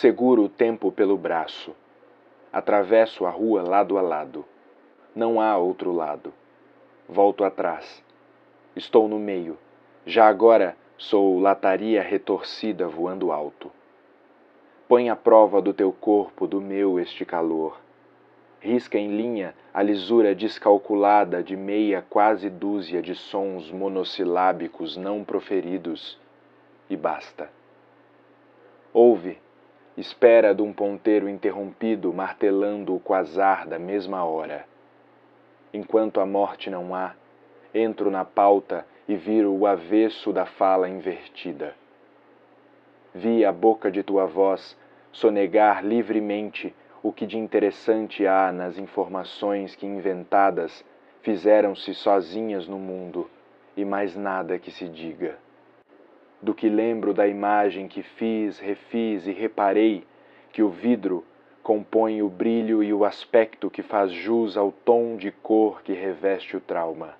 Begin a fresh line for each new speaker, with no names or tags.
Seguro o tempo pelo braço. Atravesso a rua lado a lado. Não há outro lado. Volto atrás. Estou no meio. Já agora sou lataria retorcida voando alto. Põe à prova do teu corpo, do meu este calor. Risca em linha a lisura descalculada de meia quase dúzia de sons monossilábicos não proferidos, e basta. Ouve, espera de um ponteiro interrompido martelando o quasar da mesma hora. Enquanto a morte não há, entro na pauta e viro o avesso da fala invertida. Vi a boca de tua voz sonegar livremente o que de interessante há nas informações que inventadas fizeram-se sozinhas no mundo e mais nada que se diga. Do que lembro da imagem que fiz, refiz e reparei que o vidro compõe o brilho e o aspecto que faz jus ao tom de cor que reveste o trauma